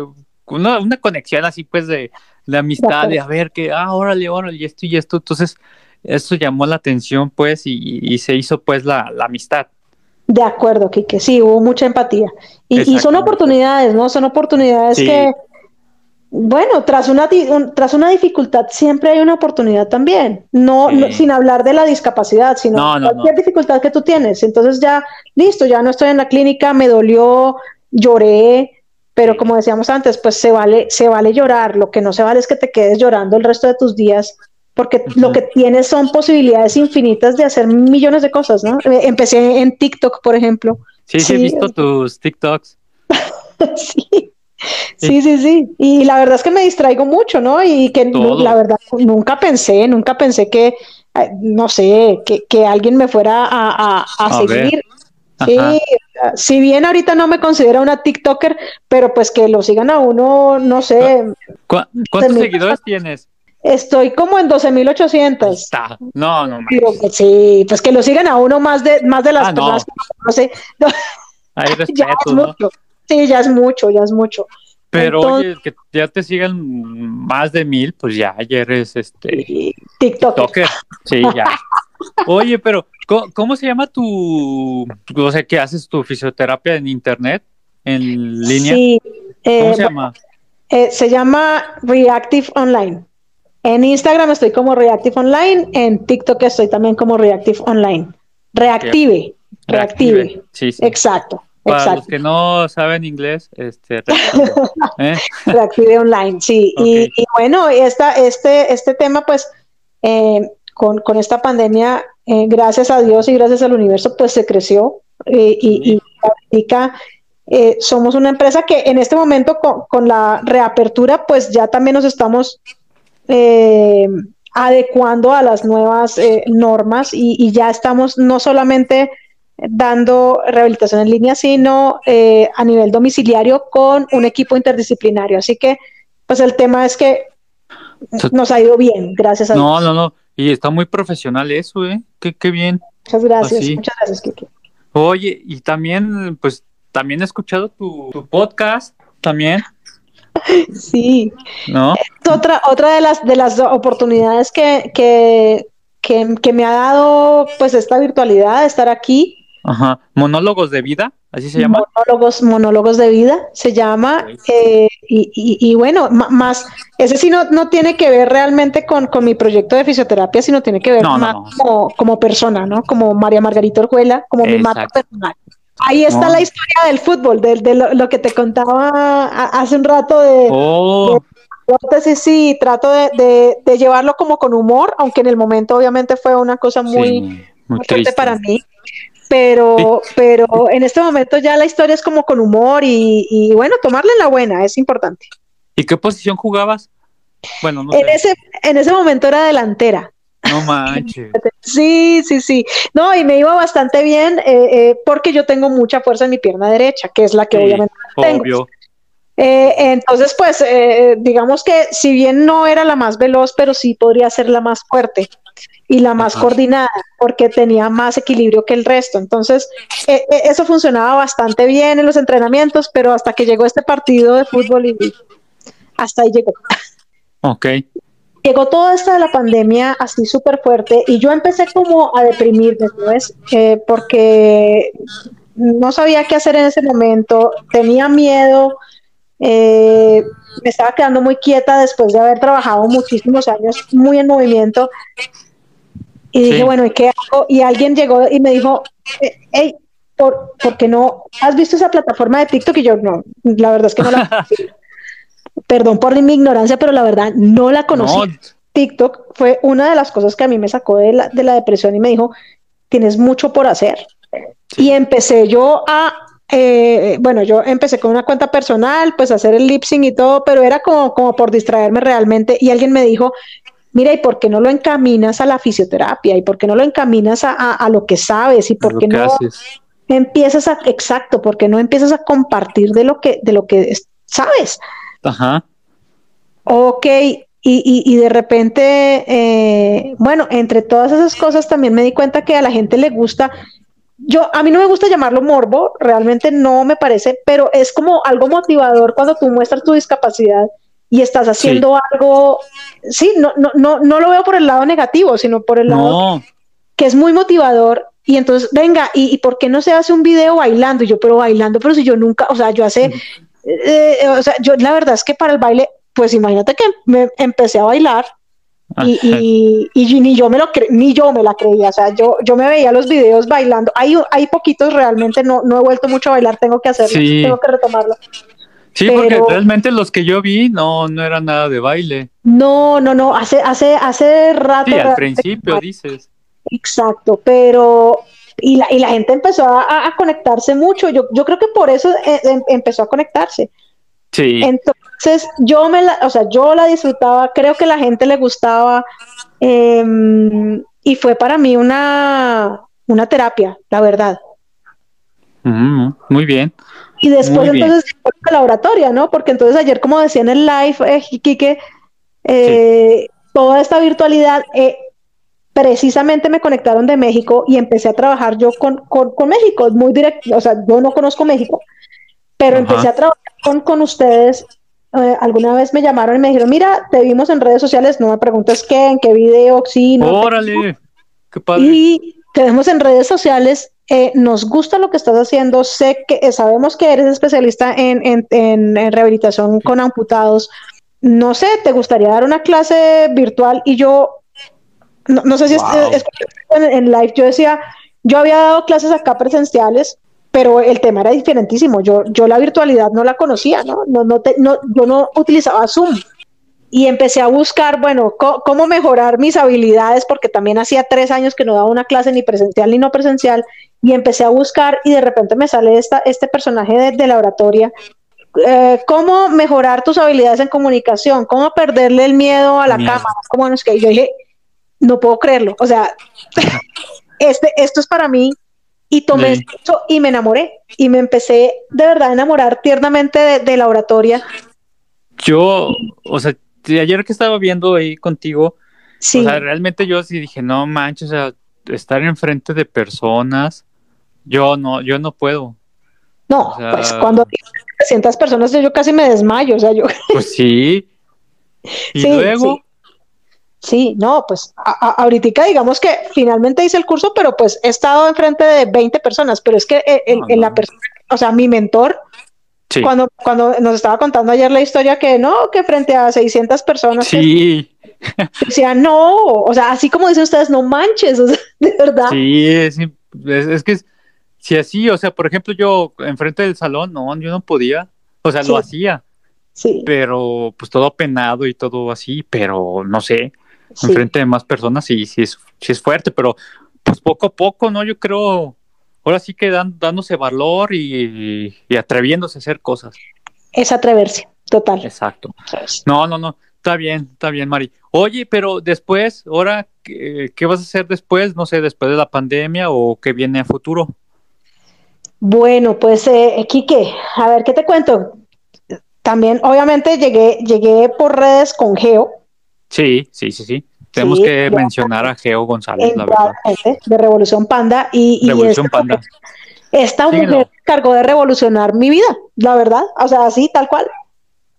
una, una conexión así pues de, de amistad, de a ver que, ah, órale, órale, y esto y esto. Entonces, eso llamó la atención pues y, y se hizo pues la, la amistad. De acuerdo, Quique, sí, hubo mucha empatía. Y, y son oportunidades, ¿no? Son oportunidades Sí. que, bueno, tras una, un- tras una dificultad siempre hay una oportunidad también. No, Sí. no- sin hablar de la discapacidad, sino No, no, cualquier dificultad que tú tienes. Entonces ya, listo, ya no estoy en la clínica, me dolió, lloré, pero como decíamos antes, pues se vale, se vale llorar. Lo que no se vale es que te quedes llorando el resto de tus días, porque lo que tienes son posibilidades infinitas de hacer millones de cosas, ¿no? Eh, Empecé en TikTok, por ejemplo. Sí, sí, he visto tus TikToks. Sí. Sí, sí, sí. Y la verdad es que me distraigo mucho, ¿no? Y que Todo. la verdad nunca pensé, nunca pensé que, eh, no sé, que, que alguien me fuera a, a- a seguir. Sí, si bien ahorita no me considero una TikToker, pero pues que lo sigan a uno, no sé, ¿Cu- ¿Cuántos seguidores tienes? Estoy como en 12.800. Está. No, no, pues, sí, pues que lo sigan a uno más de, más de las Ah, no. personas que no sé. Hay ya respeto, es ¿no? mucho. Sí, ya es mucho, ya es mucho. Pero Entonces- oye, que ya te sigan más de mil, pues ya, ya eres este TikTok. toker. Sí, ya. Oye, pero ¿cómo, cómo se llama tu, o sea, que haces tu fisioterapia en internet, en línea? Sí, eh, ¿Cómo se llama? eh, se llama Reactive Online. En Instagram estoy como Reactive Online, en TikTok estoy también como Reactive Online. Reactive, reactive. Sí, sí. Exacto, Para los que no saben inglés, este, reactive. ¿eh? Reactive Online, sí. Y, Ok. y bueno, esta, este, este tema, pues, eh, con, con esta pandemia, eh, gracias a Dios y gracias al universo, pues se creció. eh, y, y eh, somos una empresa que en este momento, con, con la reapertura, pues ya también nos estamos eh, adecuando a las nuevas eh, normas y, y ya estamos no solamente dando rehabilitación en línea, sino eh, a nivel domiciliario con un equipo interdisciplinario. Así que, pues el tema es que nos ha ido bien, gracias a No, Dios. no, no. Y está muy profesional eso, ¿eh? Qué, qué bien. Muchas gracias, Así. muchas gracias, Kiki. Oye, y también, pues, también he escuchado tu, tu podcast, también, Sí, ¿no? es otra, otra de las de las oportunidades que, que, que, que me ha dado pues esta virtualidad de estar aquí. Ajá. Monólogos de vida. ¿Así se llama? Monólogos, monólogos de vida, se llama. eh, y, y- y bueno, más, ese sí no, no tiene que ver realmente con, con mi proyecto de fisioterapia, sino tiene que ver No, más no. Como, como persona, ¿no? Como María Margarita Orjuela, como mi Exacto. personal. Ahí está No. la historia del fútbol, de, de lo, lo que te contaba hace un rato de, Oh, Entonces sí, trato de, de- de llevarlo como con humor, aunque en el momento obviamente fue una cosa muy, sí, muy muy fuerte triste. para mí. Pero, pero en este momento ya la historia es como con humor y, y bueno, tomarle la buena es importante. ¿Y qué posición jugabas? Bueno, no En sé. ese, en ese momento era delantera. No manches. Sí, sí, sí. No, y me iba bastante bien eh, eh, porque yo tengo mucha fuerza en mi pierna derecha, que es la que Sí, obviamente tengo. obvio. Eh, entonces, pues, digamos que si bien no era la más veloz, pero sí podría ser la más fuerte y la más Ajá. coordinada, porque tenía más equilibrio que el resto. Entonces, eso funcionaba bastante bien en los entrenamientos, pero hasta que llegó este partido de fútbol y hasta ahí llegó. Ok. Llegó toda esta de la pandemia así súper fuerte y yo empecé como a deprimirme, ¿sabes? Eh, porque no sabía qué hacer en ese momento, tenía miedo, eh, me estaba quedando muy quieta después de haber trabajado muchísimos años muy en movimiento y dije, bueno, ¿y qué hago? Y alguien llegó y me dijo, eh, hey, ¿por, ¿por qué no? ¿Has visto esa plataforma de TikTok? Y yo, no, la verdad es que no la Perdón por mi ignorancia, pero la verdad no la conocí. No, TikTok fue una de las cosas que a mí me sacó de la, de la depresión y me dijo, tienes mucho por hacer. Sí. Y empecé yo a, eh, bueno, yo empecé con una cuenta personal, pues a hacer el lip sync y todo, pero era como, como por distraerme realmente. Y alguien me dijo, mira, ¿y por qué no lo encaminas a la fisioterapia? ¿Y por qué no lo encaminas a, a- a lo que sabes? ¿Y por qué no haces. empiezas a, exacto, porque no empiezas a compartir de lo que, de lo que es- sabes? Ajá. Ok, y, y, y de repente, eh, bueno, entre todas esas cosas también me di cuenta que a la gente le gusta, yo, a mí no me gusta llamarlo morbo, realmente no me parece, pero es como algo motivador cuando tú muestras tu discapacidad y estás haciendo algo, sí, no, no, no, no lo veo por el lado negativo, sino por el lado que es muy motivador. Y entonces, venga, ¿y, y por qué no se hace un video bailando? Y yo, pero bailando, pero si yo nunca, o sea, yo hace, eh, o sea, yo la verdad es que para el baile, pues imagínate que me empecé a bailar y, y, y ni yo me lo cre- ni yo me la creía, o sea, yo, yo me veía los videos bailando. Hay, hay poquitos realmente, no, no he vuelto mucho a bailar, tengo que hacerlo, Sí. tengo que retomarlo. sí, porque realmente los que yo vi no, no era nada de baile. No, no, no, hace, hace, hace rato. Sí, al principio dices. Exacto, pero y la, y la gente empezó a, a conectarse mucho. Yo, yo creo que por eso eh, em- empezó a conectarse. Sí, Entonces, yo me la, o sea, yo la disfrutaba, creo que la gente le gustaba, em, y fue para mí una, una terapia, la verdad. Ujú, muy bien. Y después bien. entonces llegó la laboratoria, ¿no? Porque entonces ayer, como decía en el live, eh, Quique, eh, toda esta virtualidad, eh, precisamente me conectaron de México y empecé a trabajar yo con, con, con México, es muy directo, o sea, yo no conozco México, pero Ajá. empecé a trabajar con, con ustedes. eh, alguna vez me llamaron y me dijeron, mira, te vimos en redes sociales, no me preguntes qué, en qué video, sí, no. Órale, qué padre. Y te vemos en redes sociales, eh, nos gusta lo que estás haciendo, sé que eh, sabemos que eres especialista en, en- en- en rehabilitación con amputados. No sé, ¿te gustaría dar una clase virtual? Y yo, no, no sé si Wow. es- en, en live, yo decía, yo había dado clases acá presenciales, pero el tema era diferentísimo. Yo, yo la virtualidad no la conocía, ¿no? No, no, te- no- yo no utilizaba Zoom y empecé a buscar, bueno, cómo mejorar mis habilidades, porque también hacía tres años que no daba una clase ni presencial ni no presencial, y empecé a buscar y de repente me sale esta, este personaje de, de la oratoria. Eh, cómo mejorar tus habilidades en comunicación, cómo perderle el miedo a la Miedo. cámara, cómo no es que yo dije, no puedo creerlo, o sea, este, esto es para mí y tomé Sí. esto y me enamoré y me empecé de verdad a enamorar tiernamente de, de la oratoria. Yo, o sea, de ayer que estaba viendo ahí contigo, Sí. o sea, realmente yo sí dije, no manches, o sea, estar enfrente de personas, yo no, yo no puedo. No, O sea- pues cuando 300 personas yo casi me desmayo, o sea, yo Pues sí. Y Sí, luego, sí. Sí, no, pues a- a- ahorita digamos que finalmente hice el curso, pero pues he estado enfrente de 20 personas, pero es que eh, el- No, en la persona o sea, mi mentor, Sí. cuando, cuando nos estaba contando ayer la historia que no, que frente a 600 personas Sí, decía no, o sea, así como dicen ustedes, no manches, o sea, de verdad. sí, es, es, es que es- si así, o sea, por ejemplo, yo enfrente del salón, no, yo no podía, o sea, lo hacía, Sí, pero pues todo penado y todo así, pero no sé, sí. enfrente de más personas sí, sí es, sí es fuerte, pero pues poco a poco, ¿no? Yo creo, ahora sí que dan, dándose valor y, y atreviéndose a hacer cosas. Es atreverse, total. Exacto. No, no, no. Está bien, está bien, Mari. Oye, pero después, ahora, ¿qué, qué vas a hacer después? No sé, después de la pandemia o qué viene a futuro. Bueno, pues, eh, Quique, a ver, ¿qué te cuento? También, obviamente, llegué, llegué por redes con Geo, Sí, sí, sí, sí. Tenemos Sí, que mencionar a Geo González, la verdad. indudablemente, de Revolución Panda, y, y Revolución esta Panda. mujer- esta Síguelo. mujer se cargó de revolucionar mi vida, la verdad, o sea, así, tal cual.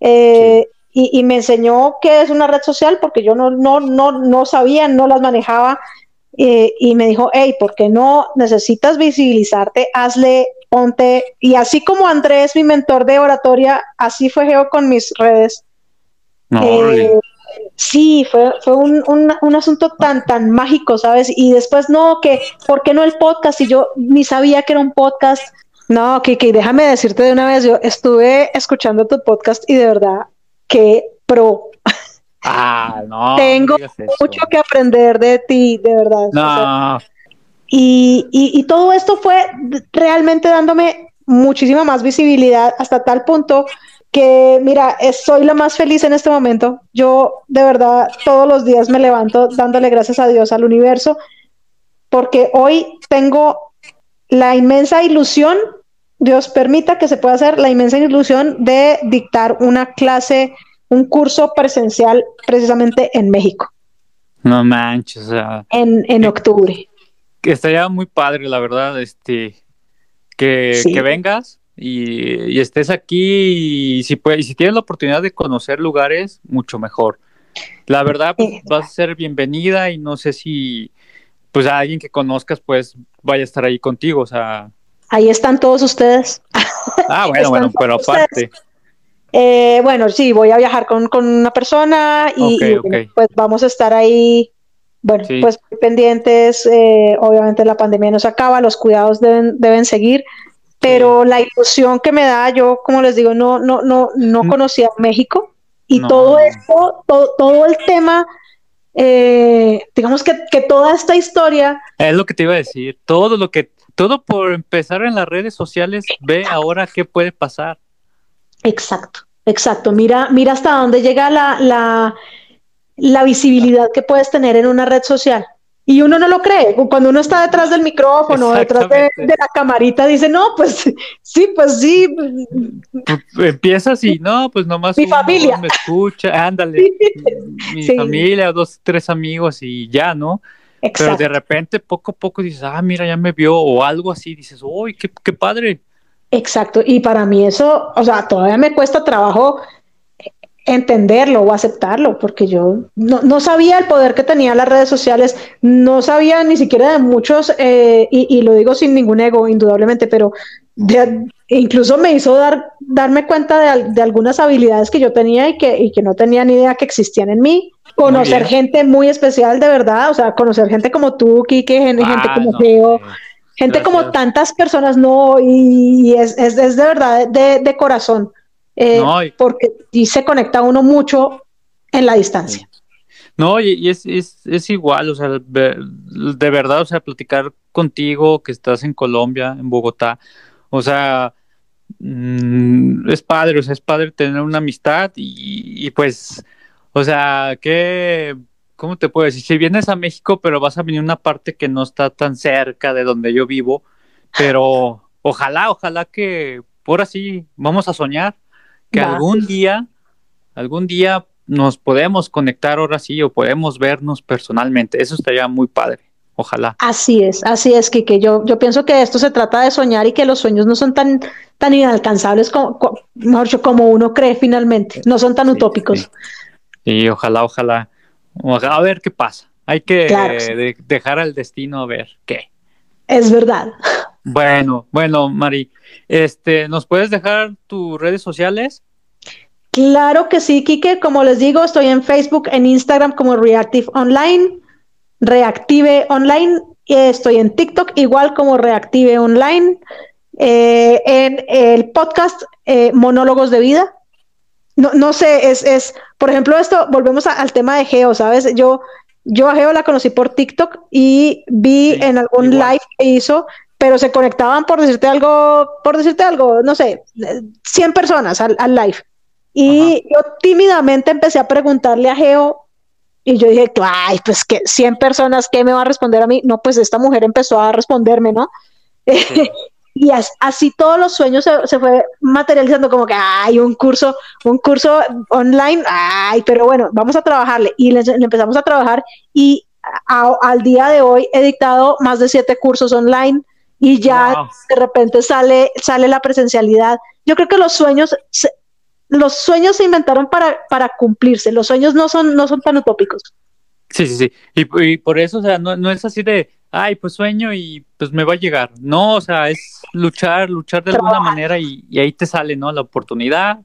Eh, y, y me enseñó qué es una red social, porque yo no, no, no, no sabía, no las manejaba, eh, y me dijo, hey, ¿por qué no necesitas visibilizarte? Hazle, ponte, y así como Andrés, mi mentor de oratoria, así fue Geo con mis redes. No, Eh. Sí, fue, fue un, un- un asunto tan, tan mágico, ¿sabes? Y después, no, que, ¿por qué no el podcast? Y yo ni sabía que era un podcast. No, que, que déjame decirte de una vez, yo estuve escuchando tu podcast y de verdad que pro. Ah, no. tengo. Mucho que aprender de ti, de verdad. O sea, No, y, y- y todo esto fue realmente dándome muchísima más visibilidad hasta tal punto que, mira, soy la más feliz en este momento. Yo de verdad todos los días me levanto dándole gracias a Dios, al universo, porque hoy tengo la inmensa ilusión, Dios permita que se pueda hacer la inmensa ilusión de dictar una clase, un curso presencial precisamente en México, no manches, en, en octubre. que estaría muy padre, la verdad, este, que, Sí. que vengas y, y estés aquí y si, puedes, y si tienes la oportunidad de conocer lugares, mucho mejor. La verdad, pues, vas a ser bienvenida y no sé si, pues, a alguien que conozcas, pues, vaya a estar ahí contigo, o sea, Ahí están todos ustedes. ah, bueno, bueno, pero aparte, Eh, bueno, sí, voy a viajar con, con una persona y, pues vamos a estar ahí, bueno, Sí. pues pendientes. eh, obviamente la pandemia no se acaba, los cuidados deben, deben seguir, pero la ilusión que me da, yo como les digo, no, no, no, no conocía México y No. todo esto, todo, todo el tema, eh, digamos que, que toda esta historia, es lo que te iba a decir, todo lo que, todo por empezar en las redes sociales, ve ahora qué puede pasar. Exacto, exacto. Mira, mira hasta dónde llega la, la, la visibilidad que puedes tener en una red social. Y uno no lo cree. Cuando uno está detrás del micrófono, detrás de, la camarita, dice, no, pues sí, pues sí. Tú empiezas y no, pues nomás Mi uno, familia. me escucha, ándale, mi Sí. familia, dos, tres amigos y ya, ¿no? Pero de repente, poco a poco dices, ah, mira, ya me vio, o algo así, dices, uy, qué, qué padre. Exacto. Y para mí eso, o sea, todavía me cuesta trabajo entenderlo o aceptarlo, porque yo no, no sabía el poder que tenían las redes sociales, no sabía ni siquiera de muchos, eh, y, y lo digo sin ningún ego, indudablemente, pero de- incluso me hizo dar, darme cuenta de, de algunas habilidades que yo tenía y que, y que no tenía ni idea que existían en mí. Conocer gente muy especial, de verdad, o sea, conocer gente como tú, Kike, gen- gente Ah, como no, Geo, eh, Gente Gracias. como tantas personas, no, y es, es, es de verdad de, de corazón, eh, No, y- porque sí se conecta uno mucho en la distancia. No, y, y es, es, es igual, o sea, de verdad, o sea, platicar contigo que estás en Colombia, en Bogotá, o sea, mm, es padre, o sea, es padre tener una amistad y, y pues, o sea, que, ¿cómo te puedo decir? Si vienes a México, pero vas a venir a una parte que no está tan cerca de donde yo vivo, pero ojalá, ojalá que, por así, vamos a soñar que Va. algún día, algún día nos podemos conectar ahora sí o podemos vernos personalmente. Eso estaría muy padre. Ojalá. Así es, así es, Kike. Yo, yo pienso que esto se trata de soñar y que los sueños no son tan, tan inalcanzables como, co- mejor dicho, como uno cree finalmente, no son tan Sí, utópicos. sí. Y ojalá, ojalá, a ver qué pasa. Hay que Claro, sí. dejar al destino a ver qué. Es verdad. Bueno, bueno, Mari, este, ¿nos puedes dejar tus redes sociales? Claro que sí, Kike. Como les digo, estoy en Facebook, en Instagram como Reactive Online, Reactive Online. Estoy en TikTok igual como Reactive Online. Eh, en el podcast eh, Monólogos de Vida. No, no sé, es, es, por ejemplo, esto, volvemos a- al tema de Geo, ¿sabes? Yo, yo a Geo la conocí por TikTok y vi Sí, en algún igual. live que hizo, pero se conectaban por decirte algo, por decirte algo, no sé, eh, 100 personas al, al live. Y yo tímidamente empecé a preguntarle a Geo y yo dije, ay, pues que 100 personas, ¿qué me va a responder a mí? No, pues esta mujer empezó a responderme, ¿no? y as- así todos los sueños se, se fue materializando como que, ay, un curso, un curso online, ay, pero bueno, vamos a trabajarle. Y le, le empezamos a trabajar y a- al día de hoy he dictado más de siete cursos online y ya Wow. de repente sale, sale la presencialidad. Yo creo que los sueños, se- los sueños se inventaron para, para cumplirse. Los sueños no son, no son tan utópicos. Sí, sí, sí. Y, y por eso, o sea, no, no es así de, ay, pues sueño y pues me va a llegar. No, o sea, es luchar, luchar de alguna manera y, y ahí te sale, ¿no? La oportunidad.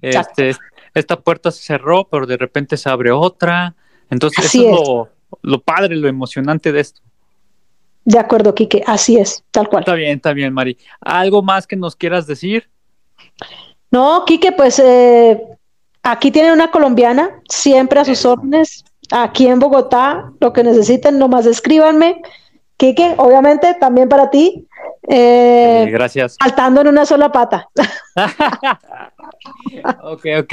Exacto. Este, esta puerta se cerró, pero de repente se abre otra. Entonces, Así eso es es. lo, lo padre, lo emocionante de esto. De acuerdo, Quique, así es, tal cual. Está bien, está bien, Mari. ¿Algo más que nos quieras decir? No, Quique, pues eh, aquí tienen una colombiana, siempre a sus órdenes, aquí en Bogotá, lo que necesiten, nomás escríbanme. Quique, obviamente, también para ti, eh, Eh, gracias. saltando en una sola pata. ok, ok.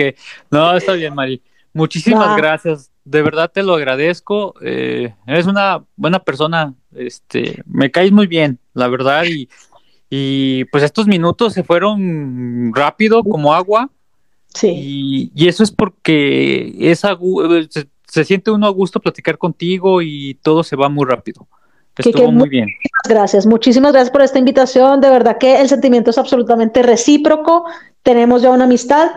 No, está bien, Mari. Muchísimas gracias. De verdad te lo agradezco. Eh, eres una buena persona. Este, me caes muy bien, la verdad. Y, y pues estos minutos se fueron rápido como agua. Sí, Y, y eso es porque es gu- se, se siente uno a gusto platicar contigo y todo se va muy rápido. Estuvo que muy muy- bien. gracias, muchísimas gracias por esta invitación. De verdad que el sentimiento es absolutamente recíproco. Tenemos ya una amistad,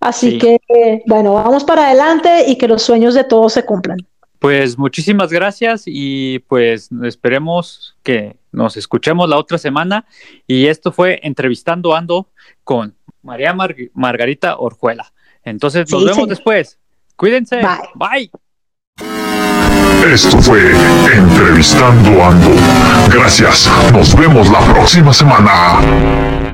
así Sí. que, eh, bueno, vamos para adelante y que los sueños de todos se cumplan. Pues muchísimas gracias y pues esperemos que nos escuchemos la otra semana. Y esto fue Entrevistando Ando con María Mar- Margarita Orjuela. Entonces nos Sí, vemos después. Cuídense. Bye. Bye. Esto fue Entrevistando Ando. Gracias. Nos vemos la próxima semana.